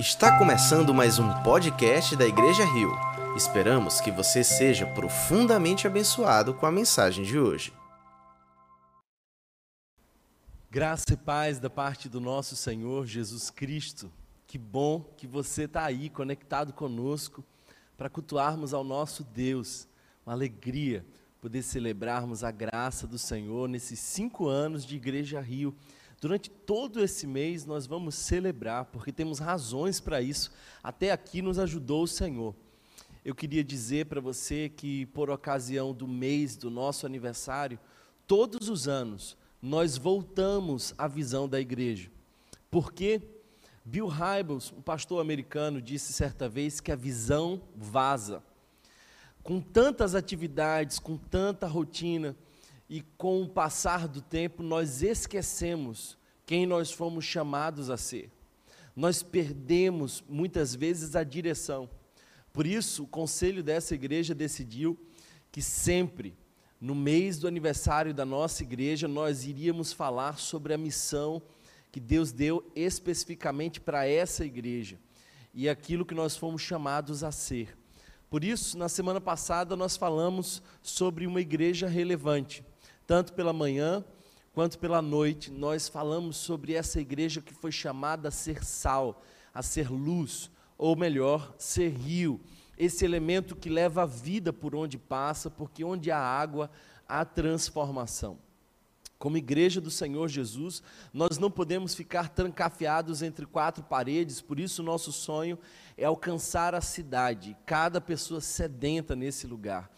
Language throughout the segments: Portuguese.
Está começando mais um podcast da Igreja Rio. Esperamos que você seja profundamente abençoado com a mensagem de hoje. Graça e paz da parte do nosso Senhor Jesus Cristo. Que bom que você está aí conectado conosco para cultuarmos ao nosso Deus. Uma alegria poder celebrarmos a graça do Senhor nesses cinco anos de Igreja Rio. Durante todo esse mês nós vamos celebrar, porque temos razões para isso. Até aqui nos ajudou o Senhor. Eu queria dizer para você que, por ocasião do mês do nosso aniversário, todos os anos nós voltamos à visão da igreja. Porque Bill Hybels, um pastor americano, disse certa vez que a visão vaza. Com tantas atividades, com tanta rotina, e com o passar do tempo nós esquecemos quem nós fomos chamados a ser. Nós perdemos muitas vezes a direção. Por isso, o conselho dessa igreja decidiu que sempre, no mês do aniversário da nossa igreja, nós iríamos falar sobre a missão que Deus deu especificamente para essa igreja e aquilo que nós fomos chamados a ser. Por isso, na semana passada, nós falamos sobre uma igreja relevante tanto pela manhã quanto pela noite, nós falamos sobre essa igreja que foi chamada a ser sal, a ser luz, ou melhor, ser rio, esse elemento que leva a vida por onde passa, porque onde há água, há transformação. Como igreja do Senhor Jesus, nós não podemos ficar trancafiados entre quatro paredes, por isso nosso sonho é alcançar a cidade, cada pessoa sedenta nesse lugar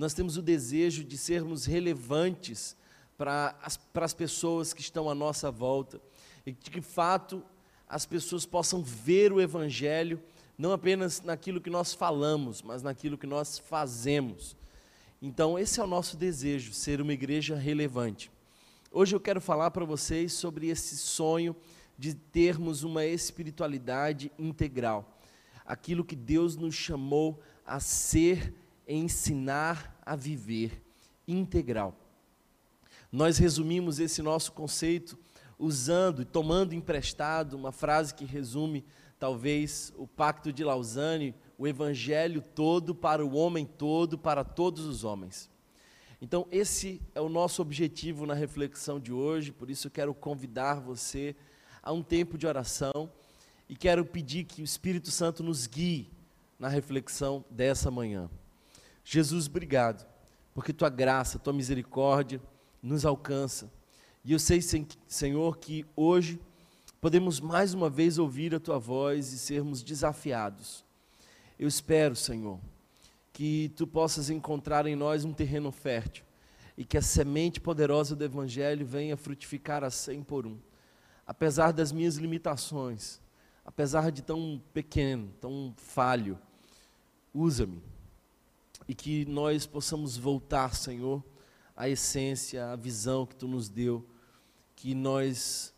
nós temos o desejo de sermos relevantes para as, pessoas que estão à nossa volta, e que de fato as pessoas possam ver o Evangelho, não apenas naquilo que nós falamos, mas naquilo que nós fazemos. Então, esse é o nosso desejo, ser uma igreja relevante. Hoje eu quero falar para vocês sobre esse sonho de termos uma espiritualidade integral, aquilo que Deus nos chamou a ser ensinar a viver integral. Nós resumimos esse nosso conceito usando e tomando emprestado uma frase que resume talvez o Pacto de Lausanne, o evangelho todo para o homem todo, para todos os homens. Então, esse é o nosso objetivo na reflexão de hoje, por isso eu quero convidar você a um tempo de oração e quero pedir que o Espírito Santo nos guie na reflexão dessa manhã. Jesus, obrigado, porque tua graça, tua misericórdia nos alcança. E eu sei, Senhor, que hoje podemos mais uma vez ouvir a tua voz e sermos desafiados. Eu espero, Senhor, que tu possas encontrar em nós um terreno fértil e que a semente poderosa do Evangelho venha frutificar a cem por um. Apesar das minhas limitações, apesar de tão pequeno, tão falho, usa-me e que nós possamos voltar, Senhor, à essência, à visão que tu nos deu, que nós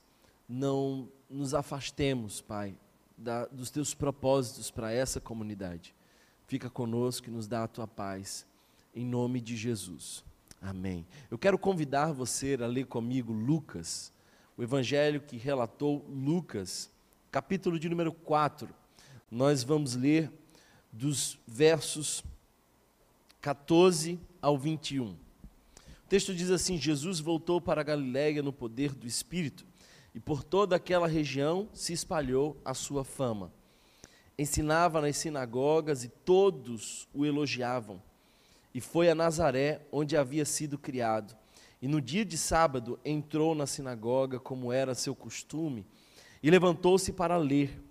não nos afastemos, Pai, da, dos teus propósitos para essa comunidade. Fica conosco e nos dá a tua paz, em nome de Jesus. Amém. Eu quero convidar você a ler comigo Lucas, o evangelho que relatou Lucas, capítulo de número 4. Nós vamos ler dos versos 14 ao 21. Texto diz assim: Jesus voltou para Galiléia no poder do Espírito, e por toda aquela região se espalhou a sua fama. Ensinava nas sinagogas e todos o elogiavam. E foi a Nazaré, onde havia sido criado. E no dia de sábado entrou na sinagoga, como era seu costume, e levantou-se para ler.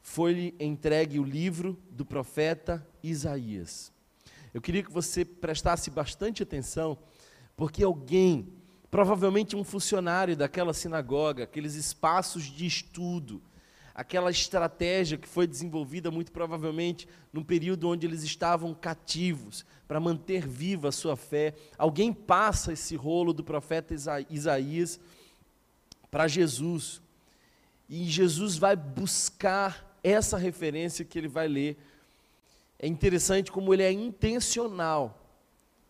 Foi-lhe entregue o livro do profeta Isaías. Eu queria que você prestasse bastante atenção, porque alguém, provavelmente um funcionário daquela sinagoga, aqueles espaços de estudo, aquela estratégia que foi desenvolvida muito provavelmente num período onde eles estavam cativos, para manter viva a sua fé. Alguém passa esse rolo do profeta Isaías para Jesus. E Jesus vai buscar essa referência que ele vai ler é interessante como ele é intencional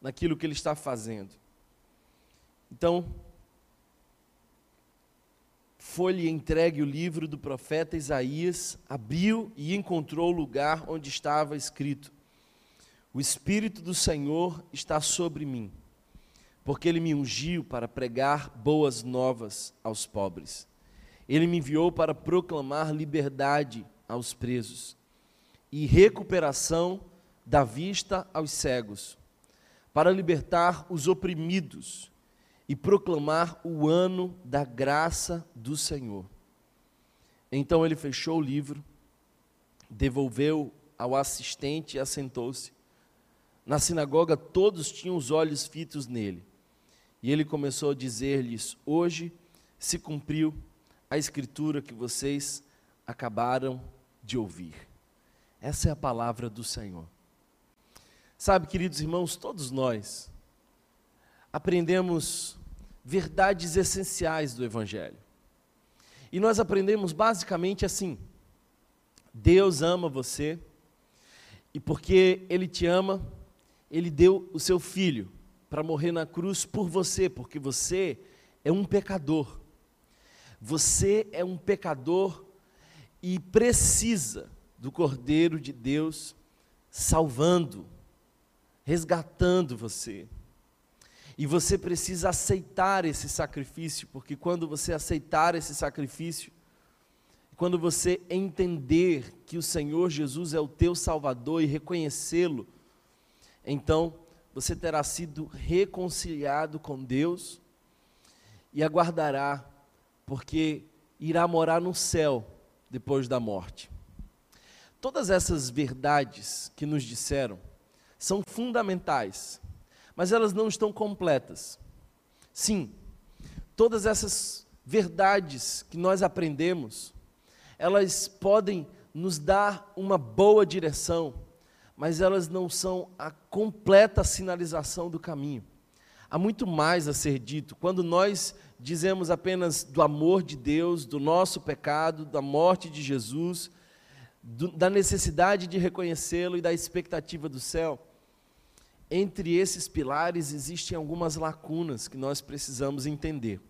naquilo que ele está fazendo. Então, foi-lhe entregue o livro do profeta Isaías, abriu e encontrou o lugar onde estava escrito: O Espírito do Senhor está sobre mim, porque ele me ungiu para pregar boas novas aos pobres. Ele me enviou para proclamar liberdade aos presos e recuperação da vista aos cegos, para libertar os oprimidos e proclamar o ano da graça do Senhor. Então ele fechou o livro, devolveu ao assistente e assentou-se. Na sinagoga todos tinham os olhos fitos nele. E ele começou a dizer-lhes: Hoje se cumpriu a escritura que vocês acabaram de ouvir. Essa é a palavra do Senhor. Sabe, queridos irmãos, todos nós aprendemos verdades essenciais do Evangelho. E nós aprendemos basicamente assim: Deus ama você, e porque Ele te ama, Ele deu o seu filho para morrer na cruz por você, porque você é um pecador. Você é um pecador e precisa do Cordeiro de Deus salvando, resgatando você. E você precisa aceitar esse sacrifício, porque quando você aceitar esse sacrifício, quando você entender que o Senhor Jesus é o teu Salvador e reconhecê-lo, então você terá sido reconciliado com Deus e aguardará, porque irá morar no céu depois da morte. Todas essas verdades que nos disseram são fundamentais mas elas não estão completas. Sim, todas essas verdades que nós aprendemos, elas podem nos dar uma boa direção, mas elas não são a completa sinalização do caminho. Há muito mais a ser dito. Quando nós dizemos apenas do amor de Deus, do nosso pecado, da morte de Jesus, do, da necessidade de reconhecê-lo e da expectativa do céu, entre esses pilares existem algumas lacunas que nós precisamos entender.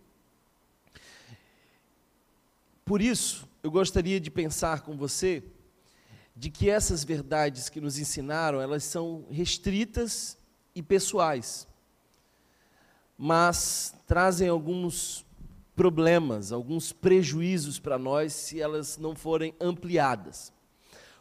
Por isso, eu gostaria de pensar com você de que essas verdades que nos ensinaram, elas são restritas e pessoais, mas trazem alguns problemas, alguns prejuízos para nós se elas não forem ampliadas.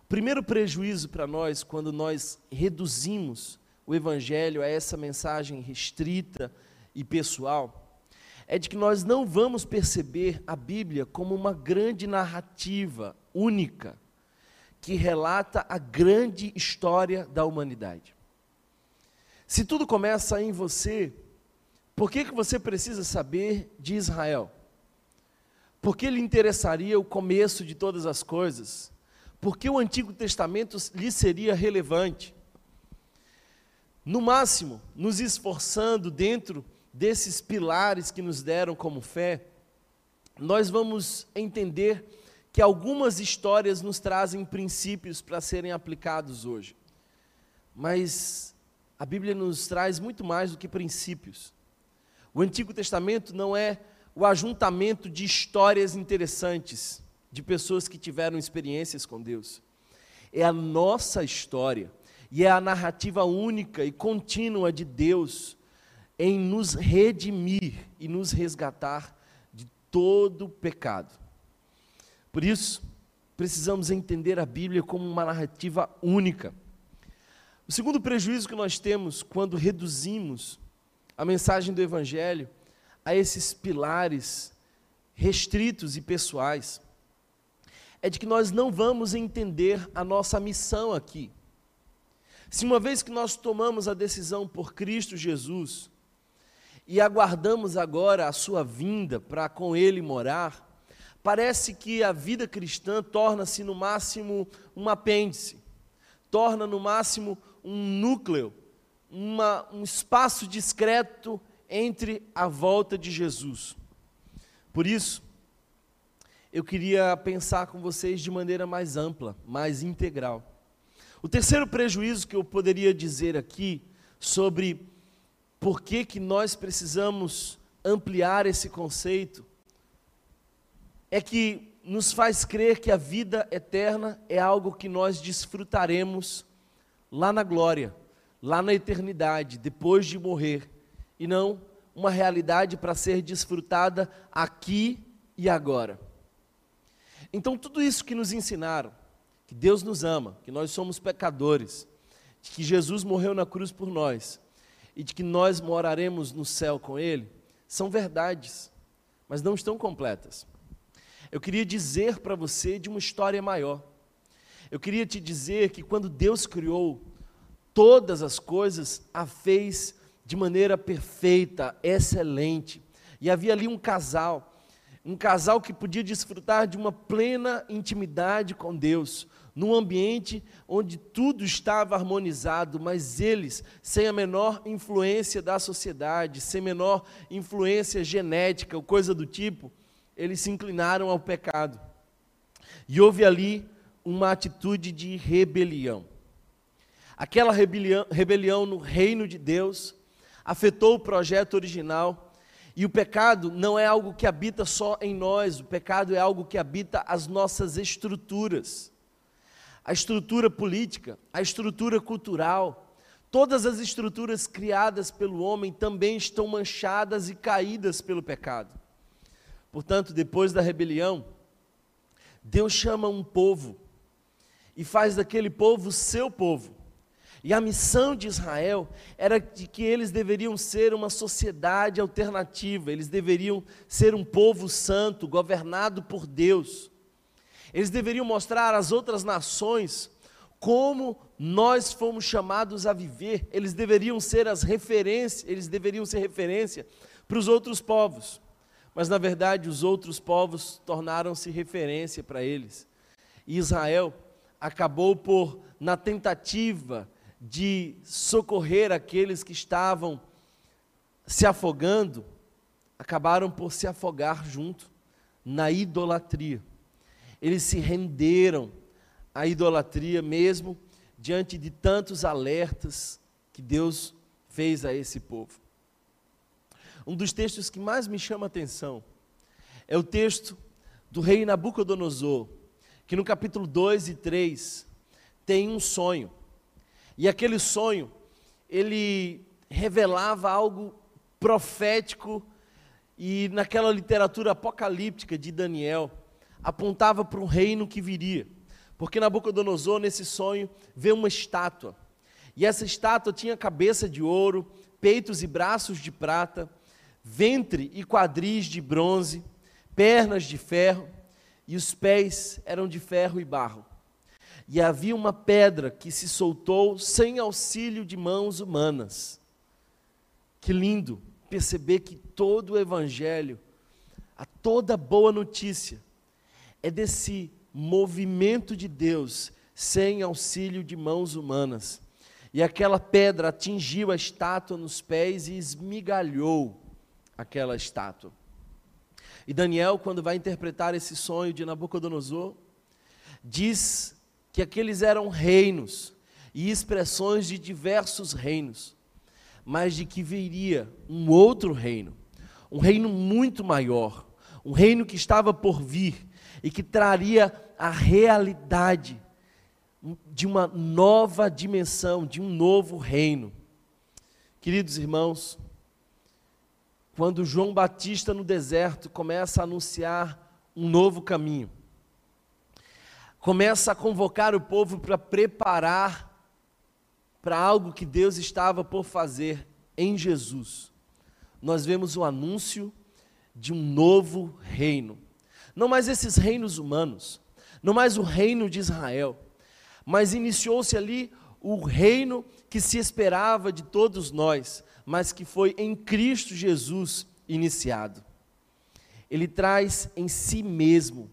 O primeiro prejuízo para nós, quando nós reduzimos o Evangelho a essa mensagem restrita e pessoal, é de que nós não vamos perceber a Bíblia como uma grande narrativa única que relata a grande história da humanidade. Se tudo começa em você, por que, que você precisa saber de Israel? Por que lhe interessaria o começo de todas as coisas? Por que o Antigo Testamento lhe seria relevante? No máximo, nos esforçando dentro desses pilares que nos deram como fé, nós vamos entender que algumas histórias nos trazem princípios para serem aplicados hoje. Mas a Bíblia nos traz muito mais do que princípios. O Antigo Testamento não é o ajuntamento de histórias interessantes de pessoas que tiveram experiências com Deus. É a nossa história e é a narrativa única e contínua de Deus em nos redimir e nos resgatar de todo pecado. Por isso, precisamos entender a Bíblia como uma narrativa única. O segundo prejuízo que nós temos quando reduzimos a mensagem do Evangelho a esses pilares restritos e pessoais é de que nós não vamos entender a nossa missão aqui. Se uma vez que nós tomamos a decisão por Cristo Jesus e aguardamos agora a sua vinda para com Ele morar, parece que a vida cristã torna-se no máximo um apêndice, torna no máximo um núcleo, uma, um espaço discreto entre a volta de Jesus. Por isso, eu queria pensar com vocês de maneira mais ampla, mais integral. O terceiro prejuízo que eu poderia dizer aqui sobre por que, que nós precisamos ampliar esse conceito é que nos faz crer que a vida eterna é algo que nós desfrutaremos lá na glória, lá na eternidade, depois de morrer, e não uma realidade para ser desfrutada aqui e agora. Então, tudo isso que nos ensinaram, que Deus nos ama, que nós somos pecadores, de que Jesus morreu na cruz por nós e de que nós moraremos no céu com Ele, são verdades, mas não estão completas. Eu queria dizer para você de uma história maior. Eu queria te dizer que quando Deus criou todas as coisas, a fez de maneira perfeita, excelente. E havia ali um casal, um casal que podia desfrutar de uma plena intimidade com Deus, num ambiente onde tudo estava harmonizado, mas eles, sem a menor influência da sociedade, sem menor influência genética ou coisa do tipo, eles se inclinaram ao pecado. E houve ali uma atitude de rebelião. Aquela rebelião, rebelião no reino de Deus afetou o projeto original. E o pecado não é algo que habita só em nós, o pecado é algo que habita as nossas estruturas. A estrutura política, a estrutura cultural, todas as estruturas criadas pelo homem também estão manchadas e caídas pelo pecado. Portanto, depois da rebelião, Deus chama um povo e faz daquele povo seu povo. E a missão de Israel era de que eles deveriam ser uma sociedade alternativa, eles deveriam ser um povo santo, governado por Deus. Eles deveriam mostrar às outras nações como nós fomos chamados a viver. Eles deveriam ser as referências, eles deveriam ser referência para os outros povos mas na verdade os outros povos tornaram-se referência para eles. E Israel acabou por, na tentativa de socorrer aqueles que estavam se afogando, acabaram por se afogar junto na idolatria. Eles se renderam à idolatria mesmo diante de tantos alertas que Deus fez a esse povo. Um dos textos que mais me chama a atenção é o texto do rei Nabucodonosor, que no capítulo 2 e 3 tem um sonho. E aquele sonho, ele revelava algo profético e naquela literatura apocalíptica de Daniel, apontava para um reino que viria. Porque Nabucodonosor, nesse sonho, vê uma estátua. E essa estátua tinha cabeça de ouro, peitos e braços de prata, ventre e quadris de bronze, pernas de ferro, e os pés eram de ferro e barro. E havia uma pedra que se soltou sem auxílio de mãos humanas. Que lindo perceber que todo o Evangelho, a toda boa notícia, é desse movimento de Deus sem auxílio de mãos humanas. E aquela pedra atingiu a estátua nos pés e esmigalhou aquela estátua. E Daniel, quando vai interpretar esse sonho de Nabucodonosor, diz que aqueles eram reinos e expressões de diversos reinos, mas de que viria um outro reino, um reino muito maior, um reino que estava por vir e que traria a realidade de uma nova dimensão, de um novo reino. Queridos irmãos, quando João Batista no deserto começa a anunciar um novo caminho, começa a convocar o povo para preparar para algo que Deus estava por fazer em Jesus. Nós vemos o anúncio de um novo reino. Não mais esses reinos humanos, não mais o reino de Israel, mas iniciou-se ali o reino que se esperava de todos nós, mas que foi em Cristo Jesus iniciado. Ele traz em si mesmo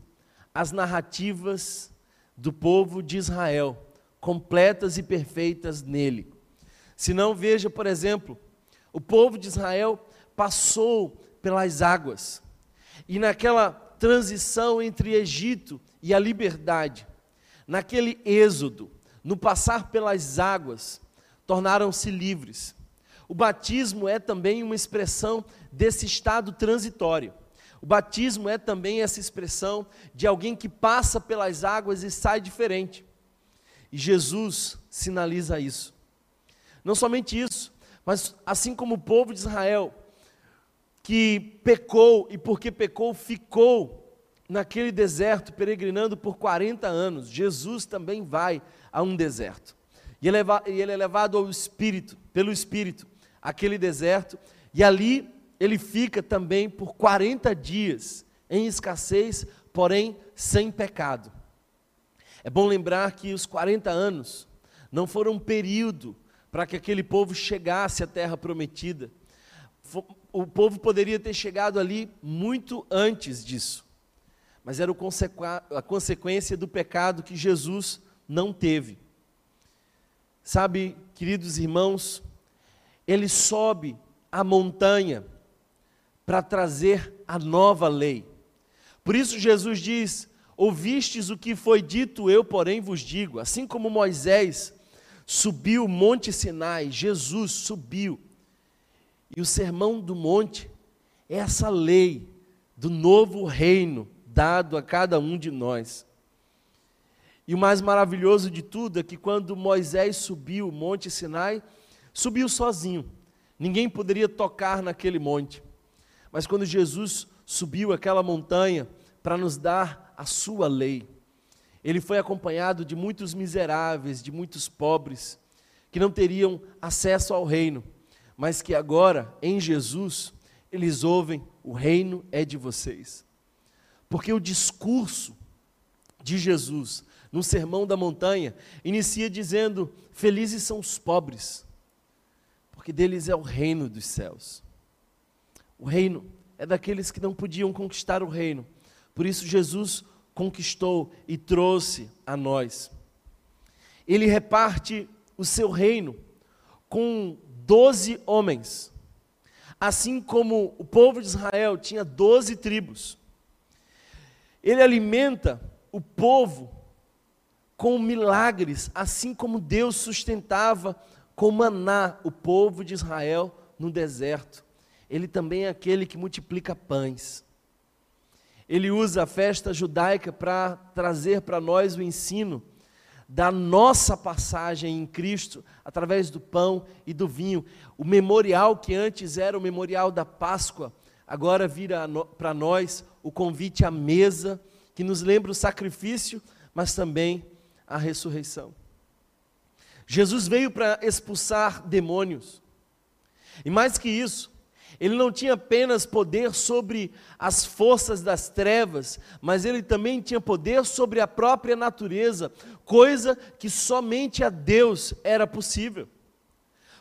as narrativas do povo de Israel, completas e perfeitas nele. Se não, veja, por exemplo, o povo de Israel passou pelas águas, e naquela transição entre Egito e a liberdade, naquele êxodo, no passar pelas águas, tornaram-se livres. O batismo é também uma expressão desse estado transitório. O batismo é também essa expressão de alguém que passa pelas águas e sai diferente. E Jesus sinaliza isso. Não somente isso, mas assim como o povo de Israel, que pecou e porque pecou ficou naquele deserto peregrinando por 40 anos, Jesus também vai a um deserto. E ele é levado ao Espírito, pelo Espírito, aquele deserto, e ali ele fica também por 40 dias em escassez, porém sem pecado. É bom lembrar que os 40 anos não foram um período para que aquele povo chegasse à terra prometida. O povo poderia ter chegado ali muito antes disso, mas era a consequência do pecado que Jesus não teve. Sabe, queridos irmãos, ele sobe a montanha para trazer a nova lei. Por isso Jesus diz: Ouvistes o que foi dito, eu, porém, vos digo. Assim como Moisés subiu o monte Sinai, Jesus subiu. E o sermão do monte é essa lei do novo reino dado a cada um de nós. E o mais maravilhoso de tudo é que quando Moisés subiu o monte Sinai, subiu sozinho. Ninguém poderia tocar naquele monte. Mas quando Jesus subiu aquela montanha para nos dar a sua lei. Ele foi acompanhado de muitos miseráveis, de muitos pobres, que não teriam acesso ao reino, mas que agora, em Jesus, eles ouvem: o reino é de vocês. Porque o discurso de Jesus no Sermão da Montanha inicia dizendo: Felizes são os pobres, porque deles é o reino dos céus. O reino é daqueles que não podiam conquistar o reino, por isso, Jesus conquistou e trouxe a nós. Ele reparte o seu reino com doze homens. Assim como o povo de Israel tinha doze tribos. Ele alimenta o povo com milagres, assim como Deus sustentava com maná o povo de Israel no deserto. Ele também é aquele que multiplica pães. Ele usa a festa judaica para trazer para nós o ensino da nossa passagem em Cristo através do pão e do vinho. O memorial que antes era o memorial da Páscoa, agora vira para nós o convite à mesa, que nos lembra o sacrifício, mas também a ressurreição. Jesus veio para expulsar demônios. E mais que isso, ele não tinha apenas poder sobre as forças das trevas, mas ele também tinha poder sobre a própria natureza, coisa que somente a Deus era possível.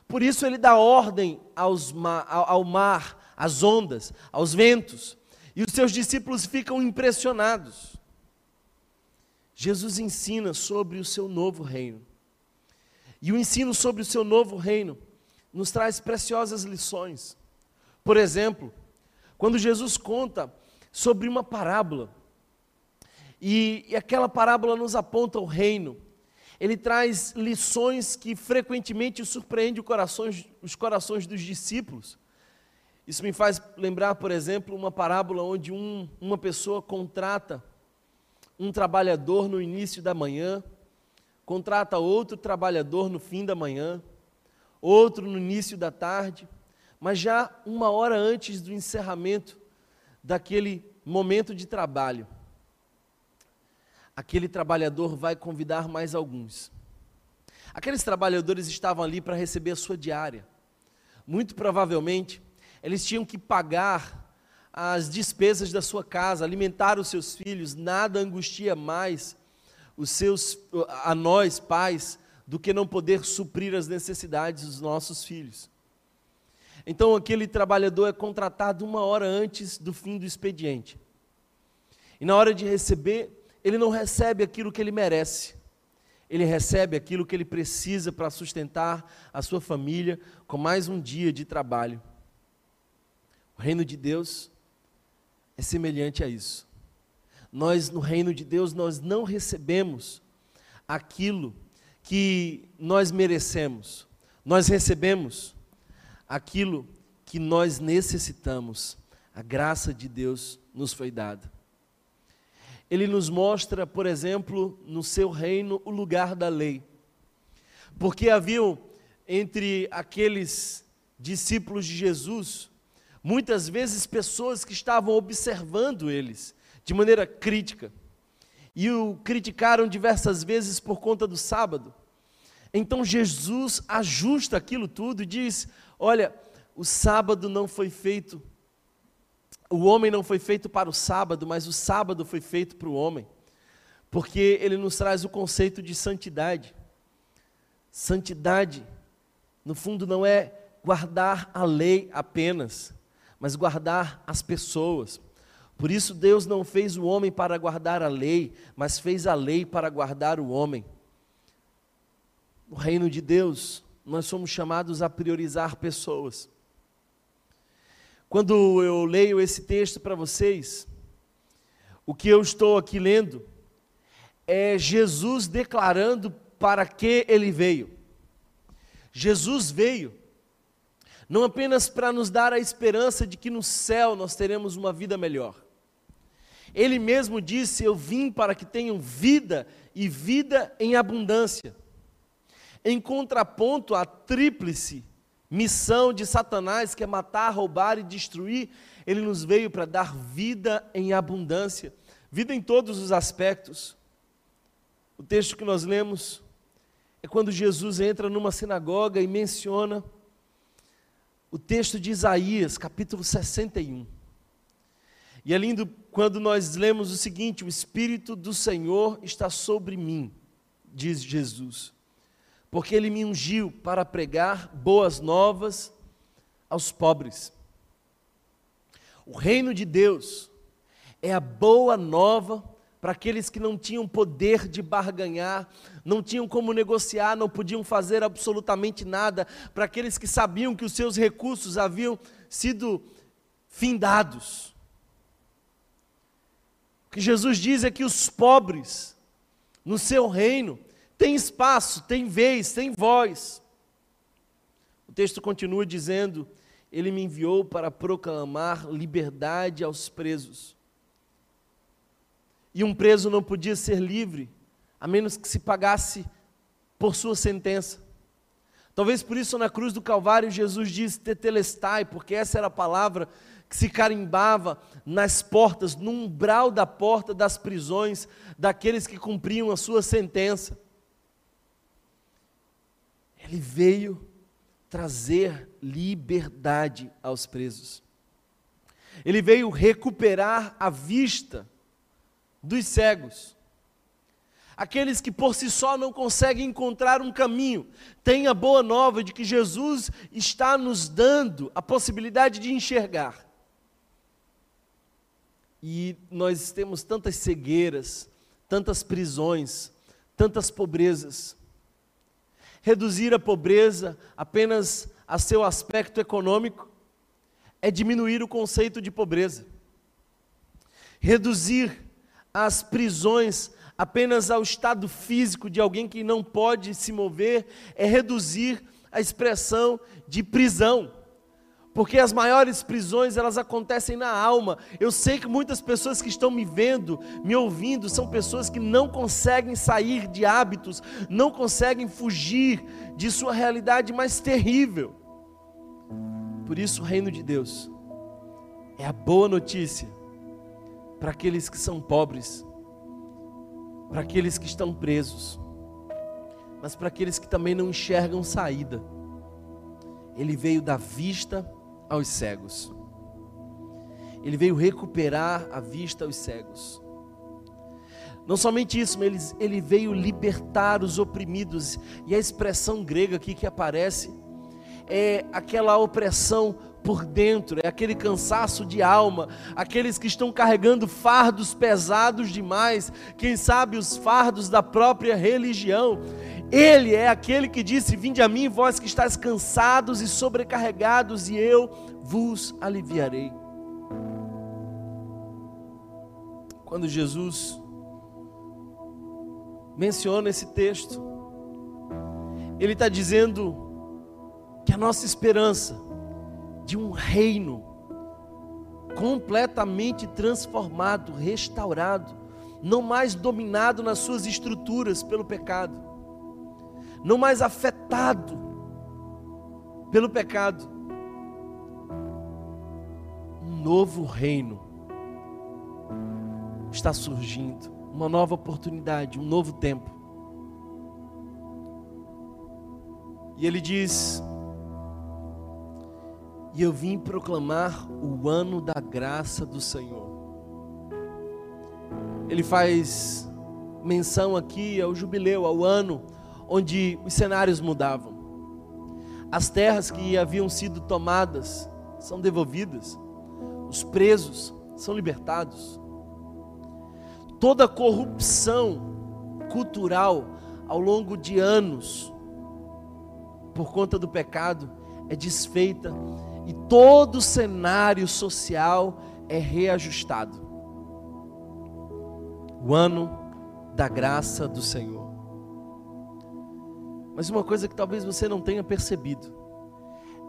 Por isso ele dá ordem aos ao mar, às ondas, aos ventos, e os seus discípulos ficam impressionados. Jesus ensina sobre o seu novo reino. E o ensino sobre o seu novo reino nos traz preciosas lições. Por exemplo, quando Jesus conta sobre uma parábola, e, e aquela parábola nos aponta o reino, ele traz lições que frequentemente surpreendem corações, os corações dos discípulos. Isso me faz lembrar, por exemplo, uma parábola onde um, uma pessoa contrata um trabalhador no início da manhã, contrata outro trabalhador no fim da manhã, outro no início da tarde, mas já uma hora antes do encerramento daquele momento de trabalho, aquele trabalhador vai convidar mais alguns. Aqueles trabalhadores estavam ali para receber a sua diária. Muito provavelmente, eles tinham que pagar as despesas da sua casa, alimentar os seus filhos, nada angustia mais os seus a nós pais do que não poder suprir as necessidades dos nossos filhos. Então aquele trabalhador é contratado uma hora antes do fim do expediente. E na hora de receber, ele não recebe aquilo que ele merece. Ele recebe aquilo que ele precisa para sustentar a sua família com mais um dia de trabalho. O reino de Deus é semelhante a isso. Nós no reino de Deus nós não recebemos aquilo que nós merecemos. Nós recebemos aquilo que nós necessitamos. A graça de Deus nos foi dada. Ele nos mostra, por exemplo, no seu reino, o lugar da lei. Porque haviam entre aqueles discípulos de Jesus, muitas vezes pessoas que estavam observando eles de maneira crítica e o criticaram diversas vezes por conta do sábado. Então Jesus ajusta aquilo tudo e diz: Olha, o sábado não foi feito, o homem não foi feito para o sábado, mas o sábado foi feito para o homem, porque ele nos traz o conceito de santidade. Santidade, no fundo, não é guardar a lei apenas, mas guardar as pessoas. Por isso, Deus não fez o homem para guardar a lei, mas fez a lei para guardar o homem. No reino de Deus, nós somos chamados a priorizar pessoas. Quando eu leio esse texto para vocês, o que eu estou aqui lendo é Jesus declarando para que ele veio. Jesus veio não apenas para nos dar a esperança de que no céu nós teremos uma vida melhor. Ele mesmo disse: Eu vim para que tenham vida e vida em abundância. Em contraponto à tríplice missão de Satanás, que é matar, roubar e destruir, ele nos veio para dar vida em abundância, vida em todos os aspectos. O texto que nós lemos é quando Jesus entra numa sinagoga e menciona o texto de Isaías, capítulo 61. E é lindo quando nós lemos o seguinte: O Espírito do Senhor está sobre mim, diz Jesus, porque ele me ungiu para pregar boas novas aos pobres. O reino de Deus é a boa nova para aqueles que não tinham poder de barganhar, não tinham como negociar, não podiam fazer absolutamente nada, para aqueles que sabiam que os seus recursos haviam sido findados. O que Jesus diz é que os pobres, no seu reino, têm espaço, têm vez, têm voz. O texto continua dizendo: Ele me enviou para proclamar liberdade aos presos e um preso não podia ser livre, a menos que se pagasse por sua sentença. Talvez por isso na cruz do Calvário Jesus diz tetelestai, porque essa era a palavra que se carimbava nas portas, no umbral da porta das prisões daqueles que cumpriam a sua sentença. Ele veio trazer liberdade aos presos. Ele veio recuperar a vista dos cegos. Aqueles que por si só não conseguem encontrar um caminho, têm a boa nova de que Jesus está nos dando a possibilidade de enxergar. E nós temos tantas cegueiras, tantas prisões, tantas pobrezas. Reduzir a pobreza apenas a seu aspecto econômico é diminuir o conceito de pobreza. Reduzir as prisões apenas ao estado físico de alguém que não pode se mover, é reduzir a expressão de prisão. Porque as maiores prisões, elas acontecem na alma. Eu sei que muitas pessoas que estão me vendo, me ouvindo, são pessoas que não conseguem sair de hábitos, não conseguem fugir de sua realidade mais terrível. Por isso, o reino de Deus é a boa notícia para aqueles que são pobres, para aqueles que estão presos, mas para aqueles que também não enxergam saída. Ele veio da vista aos cegos. Ele veio recuperar a vista aos cegos. Não somente isso, mas ele, ele veio libertar os oprimidos. E a expressão grega aqui que aparece é aquela opressão por dentro, é aquele cansaço de alma, aqueles que estão carregando fardos pesados demais, quem sabe os fardos da própria religião. Ele é aquele que disse: Vinde a mim, vós que estáis cansados e sobrecarregados, e eu vos aliviarei. Quando Jesus menciona esse texto, ele está dizendo que a nossa esperança de um reino completamente transformado, restaurado, não mais dominado nas suas estruturas pelo pecado, não mais afetado pelo pecado. Um novo reino está surgindo, uma nova oportunidade, um novo tempo. E ele diz: E eu vim proclamar o ano da graça do Senhor. Ele faz menção aqui ao jubileu, ao ano onde os cenários mudavam. As terras que haviam sido tomadas são devolvidas, os presos são libertados. Toda corrupção cultural ao longo de anos por conta do pecado é desfeita e todo o cenário social é reajustado. O ano da graça do Senhor. Mas uma coisa que talvez você não tenha percebido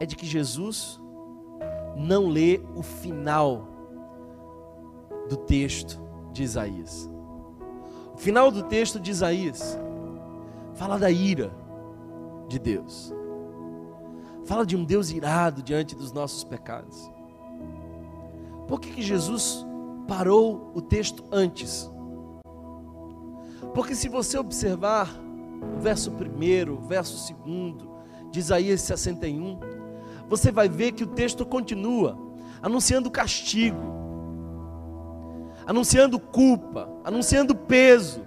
é de que Jesus não lê o final do texto de Isaías. O final do texto de Isaías fala da ira de Deus. Fala de um Deus irado diante dos nossos pecados. Por que, que Jesus parou o texto antes? Porque se você observar o verso 1, o verso 2 de Isaías 61, você vai ver que o texto continua anunciando castigo, anunciando culpa, anunciando peso.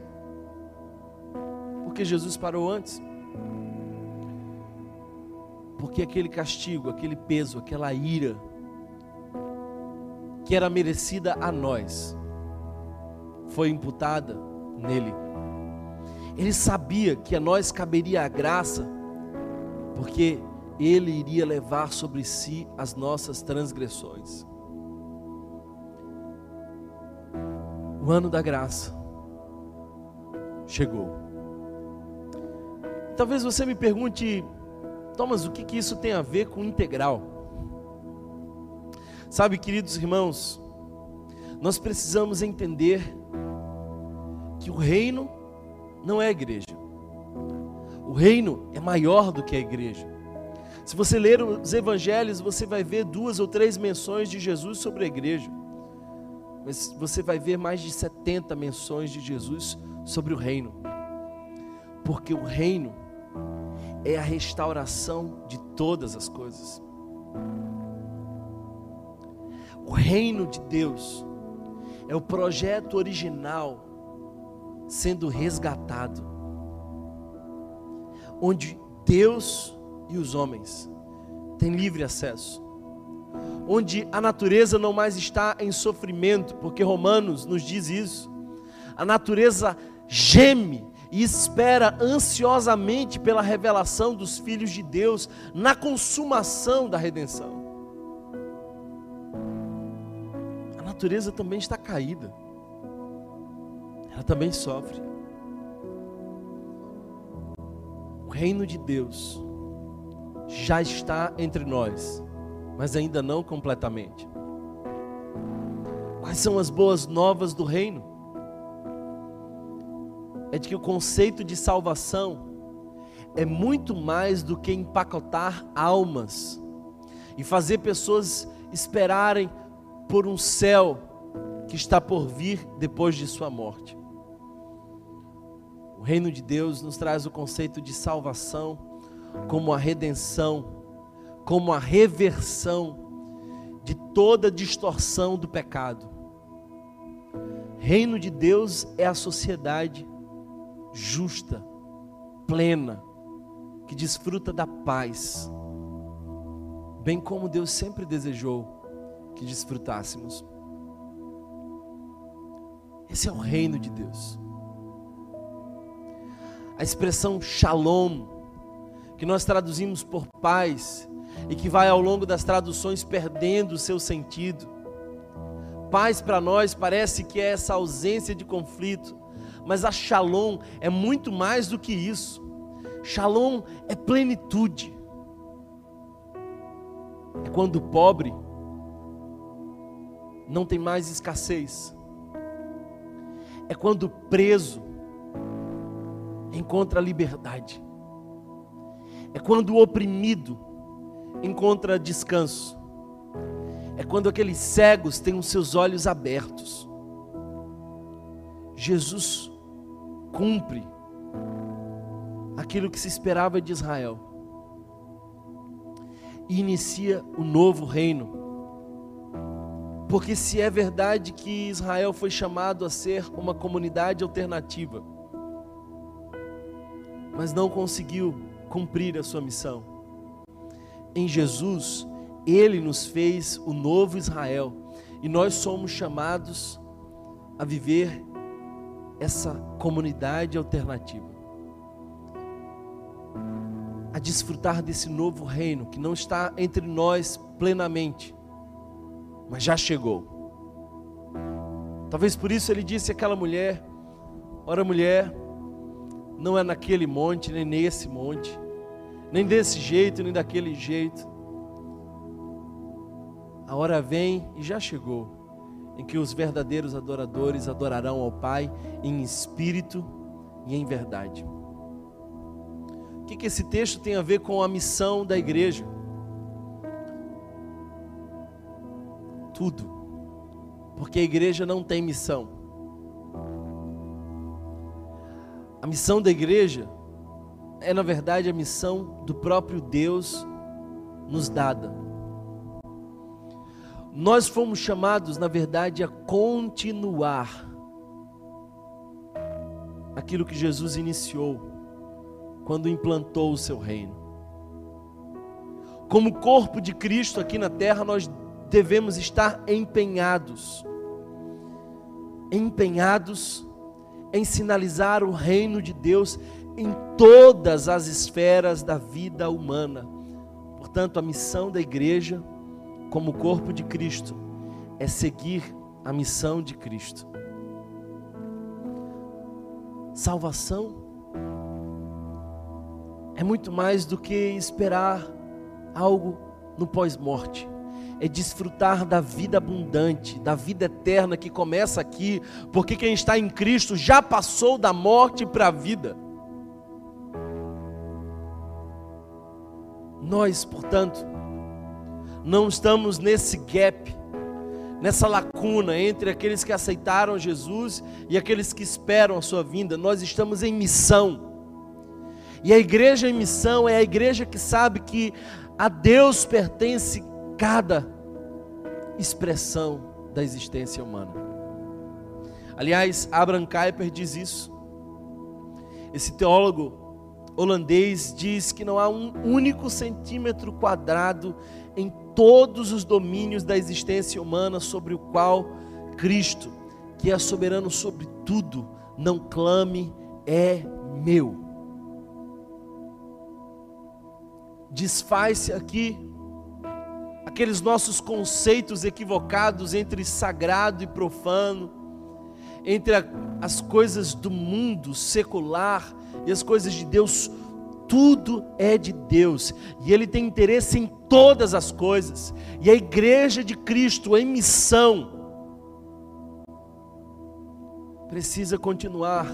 Porque Jesus parou antes porque aquele castigo, aquele peso, aquela ira que era merecida a nós, foi imputada nele. Ele sabia que a nós caberia a graça, porque ele iria levar sobre si as nossas transgressões. O ano da graça chegou. Talvez você me pergunte, Thomas, o que, que isso tem a ver com integral? Sabe, queridos irmãos, nós precisamos entender que o reino não é a igreja. O reino é maior do que a igreja. Se você ler os evangelhos, você vai ver duas ou três menções de Jesus sobre a igreja. Mas você vai ver mais de 70 menções de Jesus sobre o reino. Porque o reino é a restauração de todas as coisas. O reino de Deus é o projeto original sendo resgatado, onde Deus e os homens têm livre acesso, onde a natureza não mais está em sofrimento, porque Romanos nos diz isso. A natureza geme e espera ansiosamente pela revelação dos filhos de Deus na consumação da redenção. A natureza também está caída, ela também sofre. O reino de Deus já está entre nós, mas ainda não completamente. Quais são as boas novas do reino? é de que o conceito de salvação é muito mais do que empacotar almas e fazer pessoas esperarem por um céu que está por vir depois de sua morte. Reino de Deus nos traz o conceito de salvação como a redenção, como a reversão de toda distorção do pecado. Reino de Deus é a sociedade justa, plena, que desfruta da paz, bem como Deus sempre desejou que desfrutássemos. Esse é o reino de Deus. A expressão shalom, que nós traduzimos por paz, e que vai ao longo das traduções perdendo o seu sentido. Paz para nós parece que é essa ausência de conflito, mas a Shalom é muito mais do que isso. Shalom é plenitude. É quando o pobre não tem mais escassez. É quando preso encontra liberdade. É quando o oprimido encontra descanso. É quando aqueles cegos têm os seus olhos abertos. Jesus cumpre aquilo que se esperava de Israel e inicia o novo reino. Porque se é verdade que Israel foi chamado a ser uma comunidade alternativa, mas não conseguiu cumprir a sua missão. Em Jesus, ele nos fez o novo Israel e nós somos chamados a viver essa comunidade alternativa a desfrutar desse novo reino que não está entre nós plenamente, mas já chegou. Talvez por isso ele disse àquela mulher: Ora, mulher, não é naquele monte, nem nesse monte, nem desse jeito, nem daquele jeito. A hora vem e já chegou, em que os verdadeiros adoradores adorarão ao Pai em espírito e em verdade que, que esse texto tem a ver com a missão da igreja? Tudo. Porque a igreja não tem missão. A missão da igreja é, na verdade, a missão do próprio Deus nos dada. Nós fomos chamados, na verdade, a continuar aquilo que Jesus iniciou quando implantou o seu reino. Como corpo de Cristo aqui na terra, nós devemos estar empenhados empenhados em sinalizar o reino de Deus em todas as esferas da vida humana. Portanto, a missão da igreja, como corpo de Cristo, é seguir a missão de Cristo. Salvação é muito mais do que esperar algo no pós-morte. É desfrutar da vida abundante, da vida eterna que começa aqui, porque quem está em Cristo já passou da morte para a vida. Nós, portanto, não estamos nesse gap, nessa lacuna entre aqueles que aceitaram Jesus e aqueles que esperam a sua vinda. Nós estamos em missão. E a igreja em missão é a igreja que sabe que a Deus pertence cada expressão da existência humana. Aliás, Abraham Kuyper diz isso. Esse teólogo holandês diz que não há um único centímetro quadrado em todos os domínios da existência humana sobre o qual Cristo, que é soberano sobre tudo, não clame é meu. desfaz-se aqui aqueles nossos conceitos equivocados entre sagrado e profano, entre a, as coisas do mundo secular e as coisas de Deus. Tudo é de Deus e Ele tem interesse em todas as coisas. E a igreja de Cristo em missão precisa continuar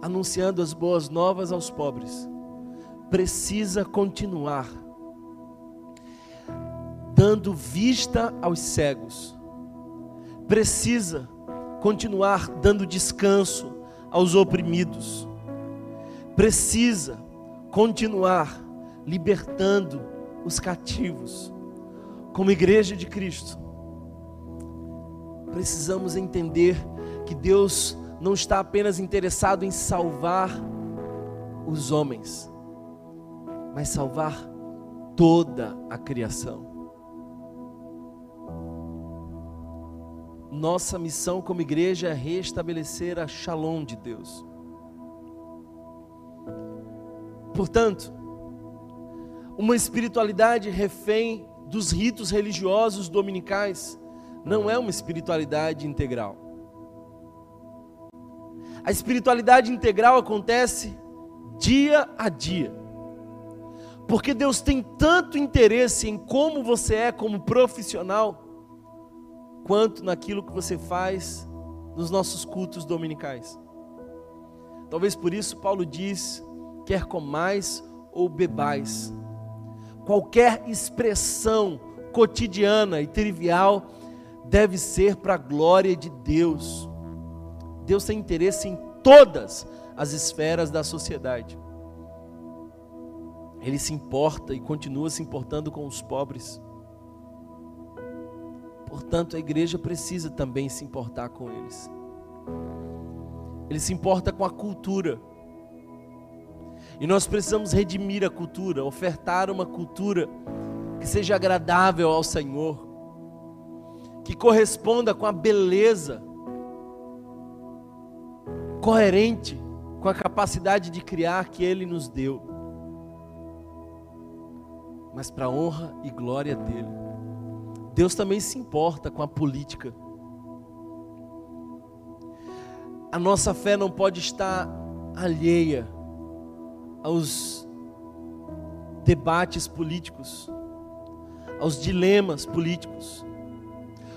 anunciando as boas novas aos pobres precisa continuar dando vista aos cegos, precisa continuar dando descanso aos oprimidos, precisa continuar libertando os cativos. Como igreja de Cristo, precisamos entender que Deus não está apenas interessado em salvar os homens, mas salvar toda a criação. Nossa missão como igreja é restabelecer a shalom de Deus. Portanto, uma espiritualidade refém dos ritos religiosos dominicais não é uma espiritualidade integral. A espiritualidade integral acontece dia a dia. Porque Deus tem tanto interesse em como você é como profissional, quanto naquilo que você faz nos nossos cultos dominicais. Talvez por isso Paulo diz: quer comais ou bebais. Qualquer expressão cotidiana e trivial deve ser para a glória de Deus. Deus tem interesse em todas as esferas da sociedade. Ele se importa e continua se importando com os pobres. Portanto, a igreja precisa também se importar com eles. Ele se importa com a cultura. E nós precisamos redimir a cultura, ofertar uma cultura que seja agradável ao Senhor, que corresponda com a beleza, coerente com a capacidade de criar que Ele nos deu mas para a honra e glória dele. Deus também se importa com a política. A nossa fé não pode estar alheia aos debates políticos, aos dilemas políticos.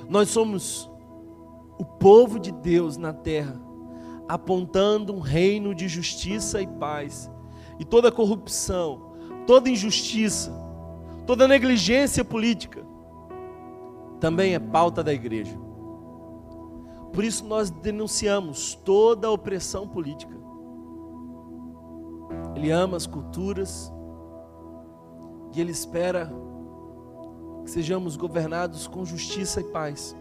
Nós somos o povo de Deus na terra, apontando um reino de justiça e paz. E toda corrupção, toda injustiça, toda negligência política também é pauta da igreja. Por isso nós denunciamos toda a opressão política. Ele ama as culturas e ele espera que sejamos governados com justiça e paz.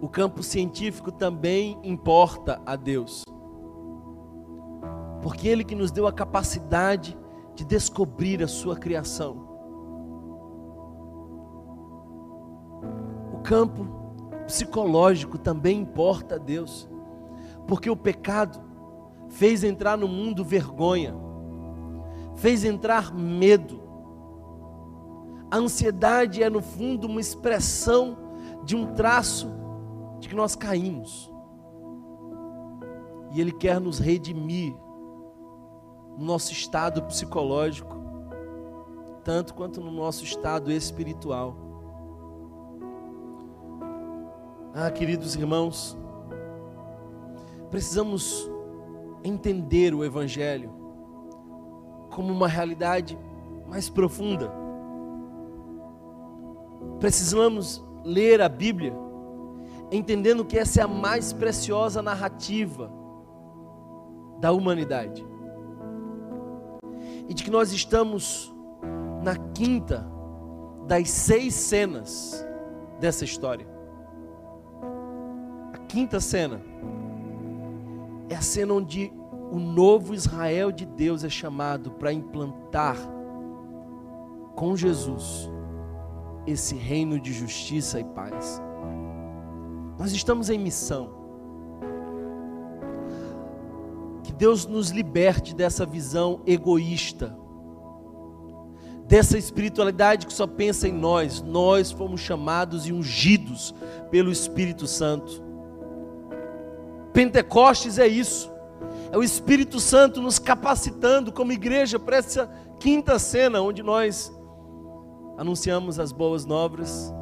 O campo científico também importa a Deus. Porque ele que nos deu a capacidade de descobrir a sua criação. Campo psicológico também importa a Deus, porque o pecado fez entrar no mundo vergonha, fez entrar medo. A ansiedade é, no fundo, uma expressão de um traço de que nós caímos. E Ele quer nos redimir no nosso estado psicológico, tanto quanto no nosso estado espiritual. Ah, queridos irmãos, precisamos entender o Evangelho como uma realidade mais profunda. Precisamos ler a Bíblia entendendo que essa é a mais preciosa narrativa da humanidade e de que nós estamos na quinta das seis cenas dessa história. Quinta cena é a cena onde o novo Israel de Deus é chamado para implantar com Jesus esse reino de justiça e paz. Nós estamos em missão. Deus nos liberte dessa visão egoísta, dessa espiritualidade que só pensa em nós. Nós fomos chamados e ungidos pelo Espírito Santo. Pentecostes é isso, é o Espírito Santo nos capacitando como igreja para essa quinta cena, onde nós anunciamos as boas novas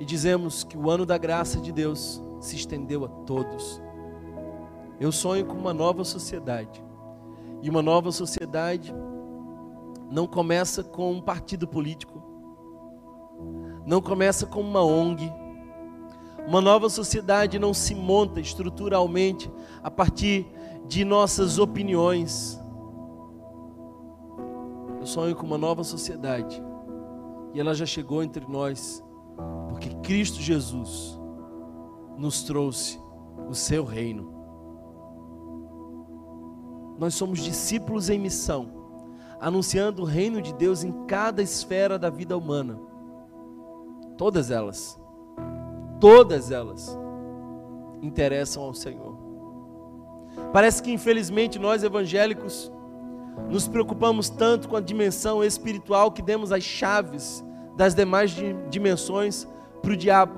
e dizemos que o ano da graça de Deus se estendeu a todos. Eu sonho com uma nova sociedade. E uma nova sociedade não começa com um partido político, não começa com uma ONG. Uma nova sociedade não se monta estruturalmente a partir de nossas opiniões. Eu sonho com uma nova sociedade e ela já chegou entre nós, porque Cristo Jesus nos trouxe o seu reino. Nós somos discípulos em missão, anunciando o reino de Deus em cada esfera da vida humana. Todas elas, todas elas interessam ao Senhor. Parece que infelizmente nós evangélicos nos preocupamos tanto com a dimensão espiritual que demos as chaves das demais dimensões para o diabo.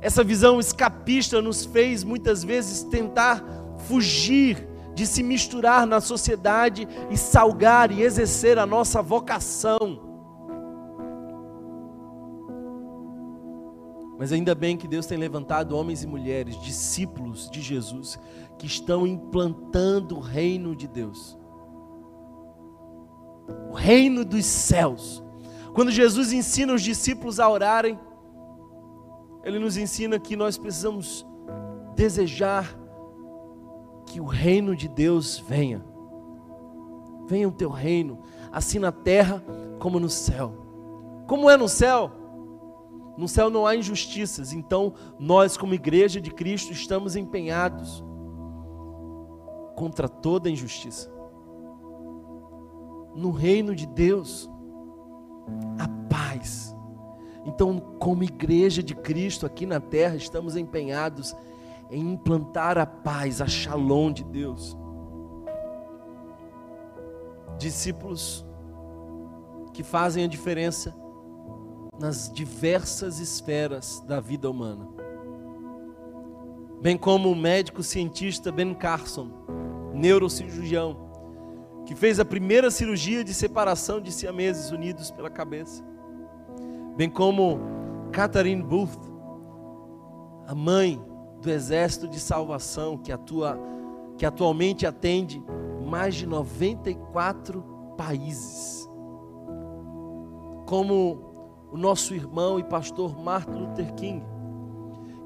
Essa visão escapista nos fez muitas vezes tentar fugir de se misturar na sociedade e salgar e exercer a nossa vocação. Mas ainda bem que Deus tem levantado homens e mulheres, discípulos de Jesus, que estão implantando o reino de Deus. O reino dos céus. Quando Jesus ensina os discípulos a orarem, ele nos ensina que nós precisamos desejar que o reino de Deus venha. Venha o teu reino, assim na terra como no céu. Como é no céu? No céu não há injustiças, então nós, como igreja de Cristo, estamos empenhados contra toda injustiça. No reino de Deus, a paz. Então, como igreja de Cristo aqui na terra, estamos empenhados em implantar a paz, a shalom de Deus. Discípulos que fazem a diferença nas diversas esferas da vida humana. Bem como o médico cientista Ben Carson, neurocirurgião, que fez a primeira cirurgia de separação de siameses unidos pela cabeça. Bem como Catherine Booth, a mãe do Exército de Salvação, que atua que atualmente atende mais de 94 países. Como o nosso irmão e pastor Martin Luther King,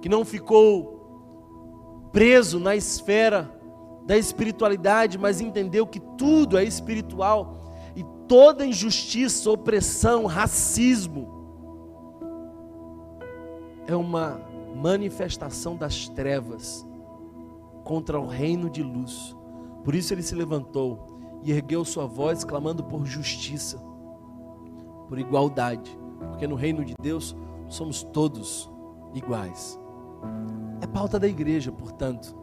que não ficou preso na esfera da espiritualidade, mas entendeu que tudo é espiritual e toda injustiça, opressão, racismo é uma manifestação das trevas contra o reino de luz. Por isso ele se levantou e ergueu sua voz clamando por justiça, por igualdade porque no reino de Deus somos todos iguais. É pauta da igreja, portanto,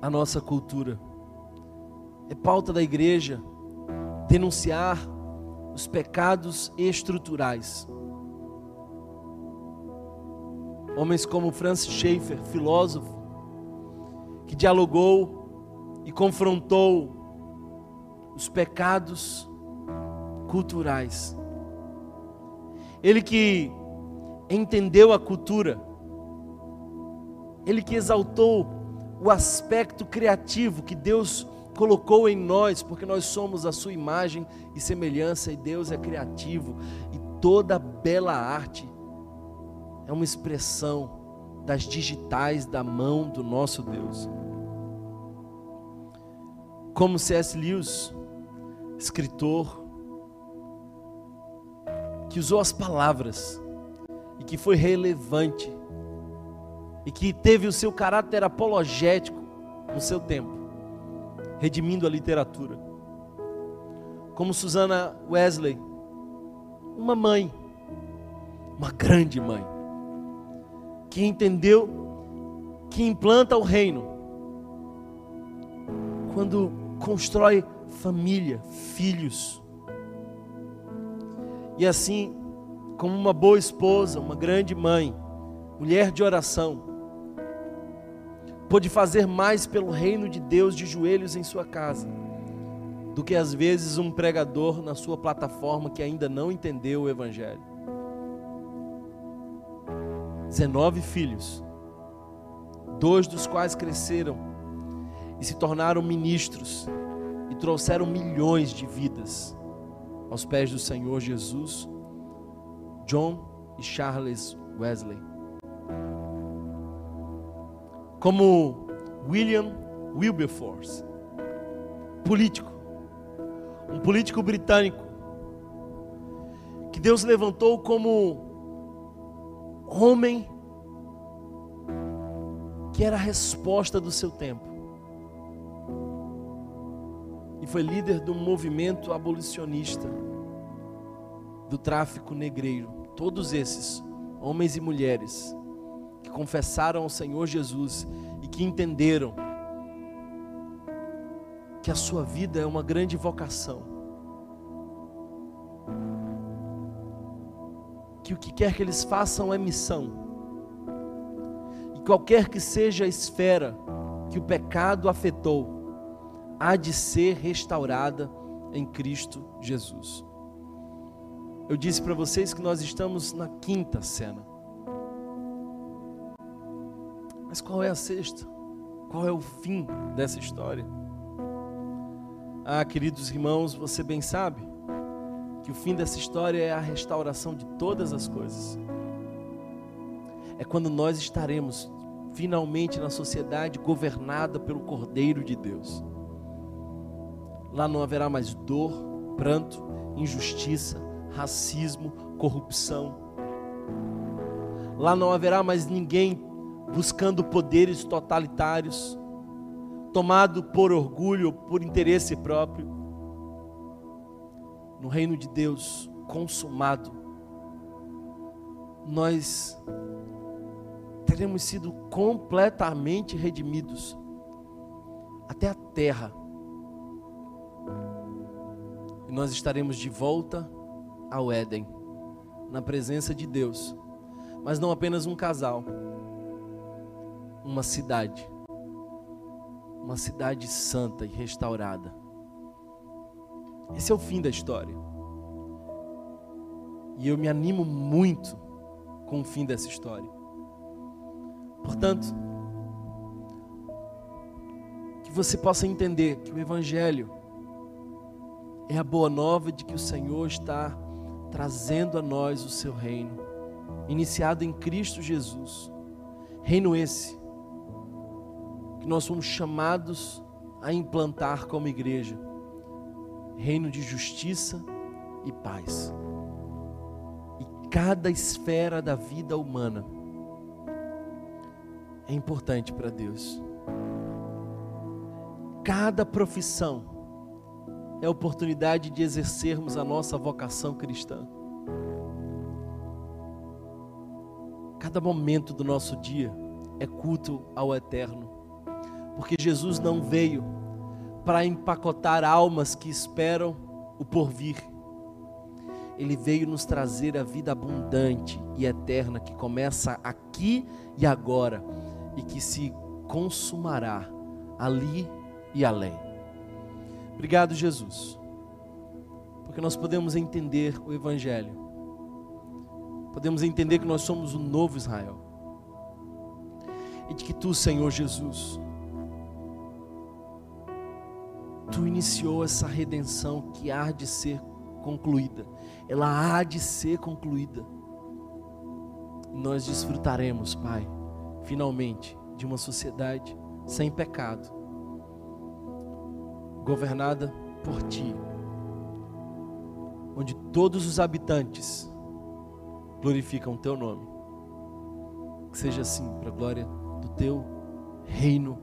a nossa cultura. É pauta da igreja denunciar os pecados estruturais. Homens como Francis Schaeffer, filósofo, que dialogou e confrontou os pecados culturais ele que entendeu a cultura, ele que exaltou o aspecto criativo que Deus colocou em nós, porque nós somos a sua imagem e semelhança, e Deus é criativo, e toda bela arte é uma expressão das digitais da mão do nosso Deus. Como C.S. Lewis, escritor, que usou as palavras e que foi relevante e que teve o seu caráter apologético no seu tempo, redimindo a literatura. Como Susana Wesley, uma mãe, uma grande mãe, que entendeu que implanta o reino quando constrói família, filhos, e assim, como uma boa esposa, uma grande mãe, mulher de oração, pôde fazer mais pelo reino de Deus de joelhos em sua casa, do que às vezes um pregador na sua plataforma que ainda não entendeu o Evangelho. 19 filhos, dois dos quais cresceram e se tornaram ministros e trouxeram milhões de vidas aos pés do Senhor Jesus, John e Charles Wesley. Como William Wilberforce, político, um político britânico, que Deus levantou como homem que era a resposta do seu tempo foi líder de um movimento abolicionista do tráfico negreiro. Todos esses, homens e mulheres, que confessaram ao Senhor Jesus e que entenderam que a sua vida é uma grande vocação. Que o que quer que eles façam é missão. E qualquer que seja a esfera que o pecado afetou, há de ser restaurada em Cristo Jesus. Eu disse para vocês que nós estamos na quinta cena. Mas qual é a sexta? Qual é o fim dessa história? Ah, queridos irmãos, você bem sabe que o fim dessa história é a restauração de todas as coisas. É quando nós estaremos finalmente na sociedade governada pelo Cordeiro de Deus. Lá não haverá mais dor, pranto, injustiça, racismo, corrupção. Lá não haverá mais ninguém buscando poderes totalitários, tomado por orgulho, por interesse próprio. No reino de Deus consumado, nós teremos sido completamente redimidos. Até a terra. E nós estaremos de volta ao Éden, na presença de Deus. Mas não apenas um casal, uma cidade. Uma cidade santa e restaurada. Esse é o fim da história. E eu me animo muito com o fim dessa história. Portanto, que você possa entender que o Evangelho é a boa nova de que o Senhor está trazendo a nós o seu reino, iniciado em Cristo Jesus. Reino esse que nós somos chamados a implantar como igreja. Reino de justiça e paz. E cada esfera da vida humana é importante para Deus. Cada profissão é oportunidade de exercermos a nossa vocação cristã. Cada momento do nosso dia é culto ao eterno, porque Jesus não veio para empacotar almas que esperam o porvir. Ele veio nos trazer a vida abundante e eterna que começa aqui e agora e que se consumará ali e além. Obrigado, Jesus, porque nós podemos entender o Evangelho, podemos entender que nós somos o novo Israel, e de que tu, Senhor Jesus, tu iniciou essa redenção que há de ser concluída, ela há de ser concluída. Nós desfrutaremos, Pai finalmente, de uma sociedade sem pecado, governada por Ti, onde todos os habitantes glorificam o Teu nome. Que seja assim, para a glória do Teu reino.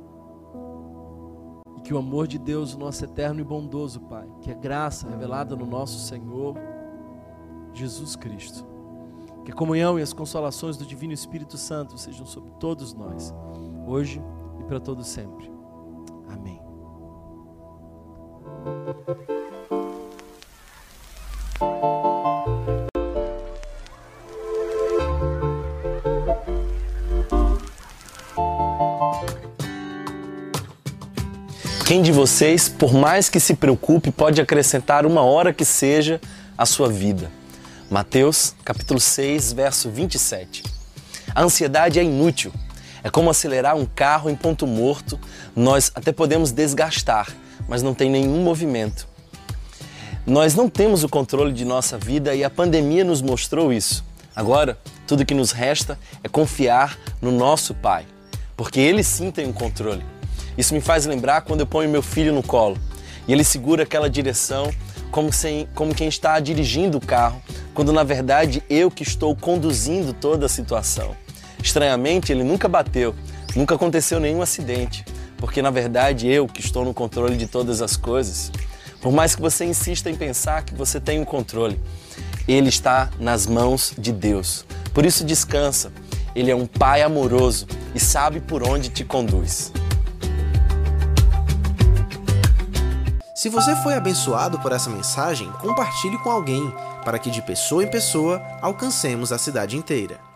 E que o amor de Deus, o nosso eterno e bondoso Pai, que é graça revelada no nosso Senhor Jesus Cristo que a comunhão e as consolações do Divino Espírito Santo sejam sobre todos nós, hoje e para todo sempre. Amém. Quem de vocês, por mais que se preocupe, pode acrescentar uma hora que seja à sua vida? Mateus, capítulo 6, verso 27. A ansiedade é inútil. É como acelerar um carro em ponto morto. Nós até podemos desgastar, mas não tem nenhum movimento. Nós não temos o controle de nossa vida e a pandemia nos mostrou isso. Agora, tudo que nos resta é confiar no nosso Pai, porque Ele sim tem o um controle. Isso me faz lembrar quando eu ponho meu filho no colo e ele segura aquela direção como, sem, como quem está dirigindo o carro, quando na verdade eu que estou conduzindo toda a situação. Estranhamente, ele nunca bateu, nunca aconteceu nenhum acidente, porque na verdade eu que estou no controle de todas as coisas. Por mais que você insista em pensar que você tem o um controle, ele está nas mãos de Deus. Por isso descansa. Ele é um pai amoroso e sabe por onde te conduz. Se você foi abençoado por essa mensagem, compartilhe com alguém, para que de pessoa em pessoa alcancemos a cidade inteira.